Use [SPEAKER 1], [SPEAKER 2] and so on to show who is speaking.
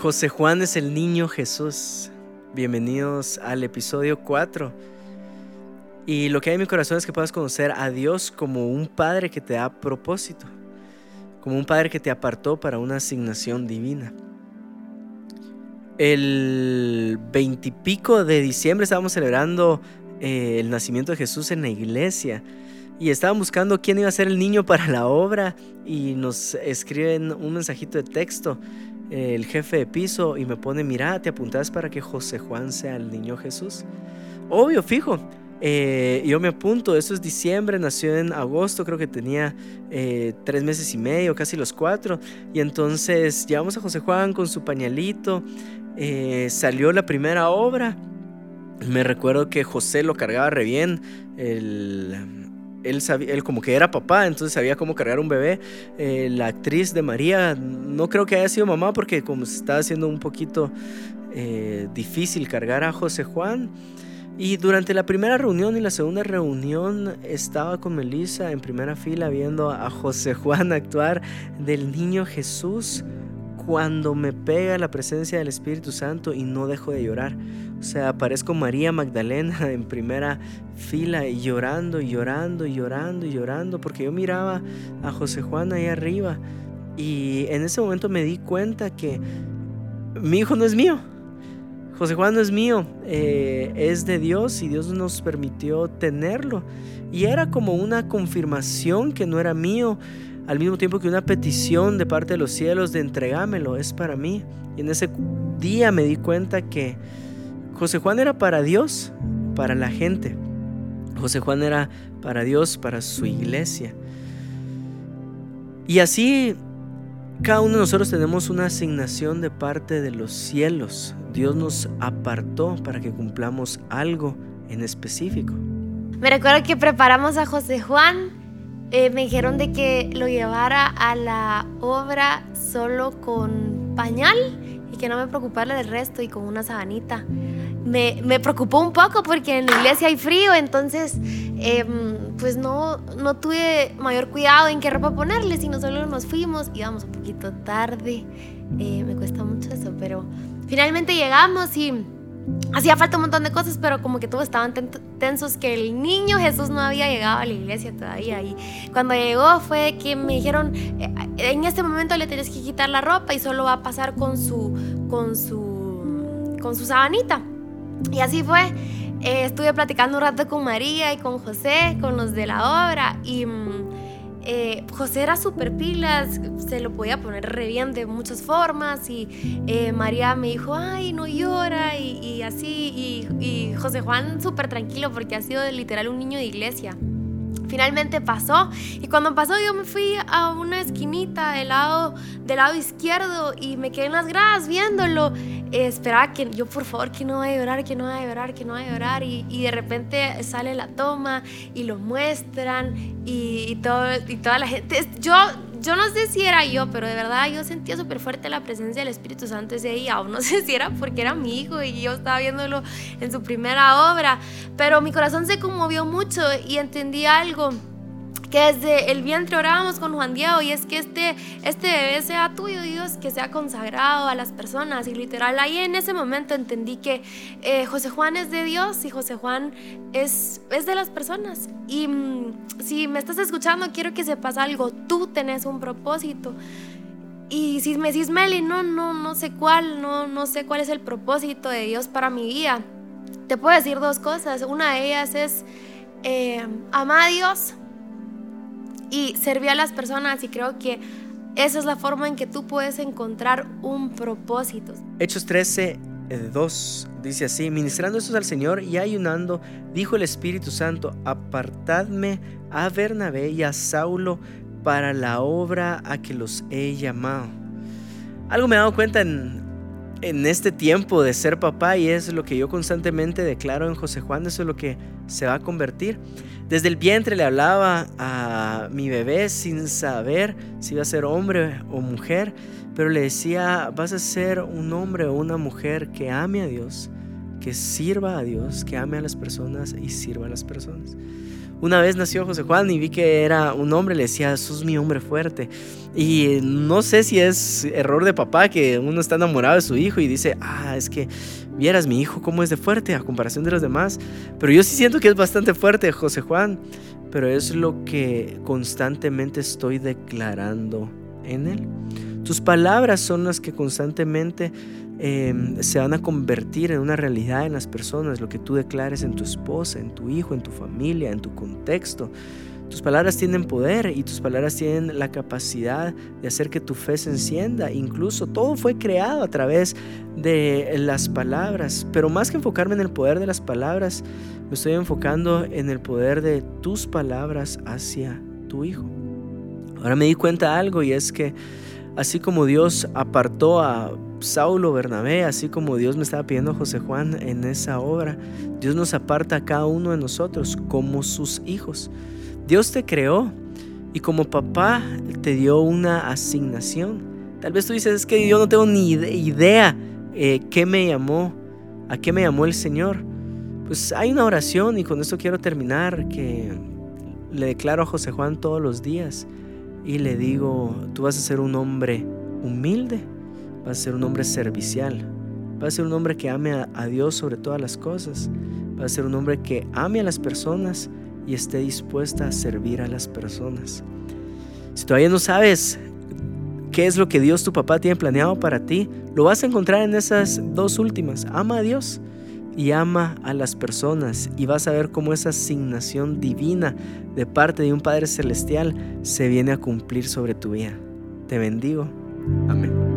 [SPEAKER 1] José Juan es el niño Jesús. Bienvenidos al episodio 4. Y lo que hay en mi corazón es que puedas conocer a Dios como un Padre que te da propósito, como un Padre que te apartó para una asignación divina. El veintipico de diciembre estábamos celebrando eh, el nacimiento de Jesús en la iglesia y estaban buscando quién iba a ser el niño para la obra y nos escriben un mensajito de texto el jefe de piso y me pone, mira, te apuntas para que José Juan sea el niño Jesús. Obvio, fijo. Eh, yo me apunto, eso es diciembre, nació en agosto, creo que tenía eh, tres meses y medio, casi los cuatro. Y entonces llevamos a José Juan con su pañalito, eh, salió la primera obra. Me recuerdo que José lo cargaba re bien, el, él, como que era papá, entonces sabía cómo cargar un bebé. Eh, la actriz de María, no creo que haya sido mamá porque como se estaba haciendo un poquito eh, difícil cargar a José Juan. Y durante la primera reunión y la segunda reunión estaba con Melissa en primera fila viendo a José Juan actuar del niño Jesús cuando me pega la presencia del Espíritu Santo y no dejo de llorar. O sea, aparezco María Magdalena en primera fila y llorando y llorando y llorando y llorando porque yo miraba a José Juan ahí arriba y en ese momento me di cuenta que mi hijo no es mío. José Juan no es mío, eh, es de Dios y Dios nos permitió tenerlo. Y era como una confirmación que no era mío, al mismo tiempo que una petición de parte de los cielos de entregámelo, es para mí. Y en ese día me di cuenta que José Juan era para Dios, para la gente. José Juan era para Dios, para su iglesia. Y así cada uno de nosotros tenemos una asignación de parte de los cielos. Dios nos apartó para que cumplamos algo en específico.
[SPEAKER 2] Me recuerdo que preparamos a José Juan. Eh, me dijeron de que lo llevara a la obra solo con pañal y que no me preocupara del resto y con una sabanita. Me, me, preocupó un poco porque en la iglesia hay frío, entonces em, pues no, no tuve mayor cuidado en qué ropa ponerle, sino solo nos fuimos, íbamos un poquito tarde, eh, me cuesta mucho eso, pero finalmente llegamos y hacía falta un montón de cosas, pero como que todos estaban tensos que el niño Jesús no había llegado a la iglesia todavía. Y cuando llegó fue que me dijeron, eh, en este momento le tienes que quitar la ropa y solo va a pasar con su, con su, con su sabanita. Y así fue. Eh, estuve platicando un rato con María y con José, con los de la obra. Y mm, eh, José era súper pilas, se lo podía poner re bien de muchas formas. Y eh, María me dijo, ay, no llora. Así. Y, y José Juan súper tranquilo porque ha sido literal un niño de iglesia. Finalmente pasó y cuando pasó yo me fui a una esquinita del lado, del lado izquierdo y me quedé en las gradas viéndolo. Eh, esperaba que yo por favor que no vaya a llorar, que no vaya a llorar, que no vaya a llorar y, y de repente sale la toma y lo muestran y, y, todo, y toda la gente. Yo yo no sé si era yo, pero de verdad yo sentía súper fuerte la presencia del Espíritu Santo ese día, o no sé si era porque era mi hijo y yo estaba viéndolo en su primera obra, pero mi corazón se conmovió mucho y entendí algo que desde el vientre orábamos con Juan Diego y es que este, este bebé sea tuyo, Dios, que sea consagrado a las personas. Y literal, ahí en ese momento entendí que eh, José Juan es de Dios y José Juan es, es de las personas. Y mm, si me estás escuchando, quiero que sepas algo, tú tenés un propósito. Y si me decís, Meli, no, no, no sé cuál, no, no sé cuál es el propósito de Dios para mi vida, te puedo decir dos cosas. Una de ellas es, eh, ama a Dios y servir a las personas y creo que esa es la forma en que tú puedes encontrar un propósito.
[SPEAKER 1] Hechos 13, 2 dice así, ministrando esto al Señor y ayunando, dijo el Espíritu Santo, apartadme a Bernabé y a Saulo para la obra a que los he llamado. Algo me he dado cuenta en, en este tiempo de ser papá y es lo que yo constantemente declaro en José Juan, eso es lo que se va a convertir. Desde el vientre le hablaba a mi bebé sin saber si iba a ser hombre o mujer, pero le decía, vas a ser un hombre o una mujer que ame a Dios, que sirva a Dios, que ame a las personas y sirva a las personas. Una vez nació José Juan y vi que era un hombre, le decía, sos mi hombre fuerte. Y no sé si es error de papá que uno está enamorado de su hijo y dice, ah, es que vieras mi hijo cómo es de fuerte a comparación de los demás. Pero yo sí siento que es bastante fuerte José Juan, pero es lo que constantemente estoy declarando en él. Tus palabras son las que constantemente em, se van a convertir en una realidad en las personas, lo que tú declares en tu esposa, en tu hijo, en tu familia, en tu contexto. Tus palabras tienen poder y tus palabras tienen la capacidad de hacer que tu fe se encienda. Incluso todo fue creado a través de las palabras. Pero más que enfocarme en el poder de las palabras, me estoy enfocando en el poder de tus palabras hacia tu hijo. Ahora me di cuenta de algo y es que así como Dios apartó a Saulo Bernabé, así como Dios me estaba pidiendo a José Juan en esa obra, Dios nos aparta a cada uno de nosotros como sus hijos. Dios te creó y como papá te dio una asignación. Tal vez tú dices, es que yo no tengo ni idea eh, qué me llamó, a qué me llamó el Señor. Pues hay una oración y con esto quiero terminar que le declaro a José Juan todos los días y le digo, tú vas a ser un hombre humilde, vas a ser un hombre servicial, vas a ser un hombre que ame a, Dios sobre todas las cosas, vas a ser un hombre que ame a las personas y esté dispuesta a servir a las personas. Si todavía no sabes qué es lo que Dios tu papá tiene planeado para ti, lo vas a encontrar en esas dos últimas. Ama a Dios y ama a las personas y vas a ver cómo esa asignación divina de parte de un Padre Celestial se viene a cumplir sobre tu vida. Te bendigo. Amén.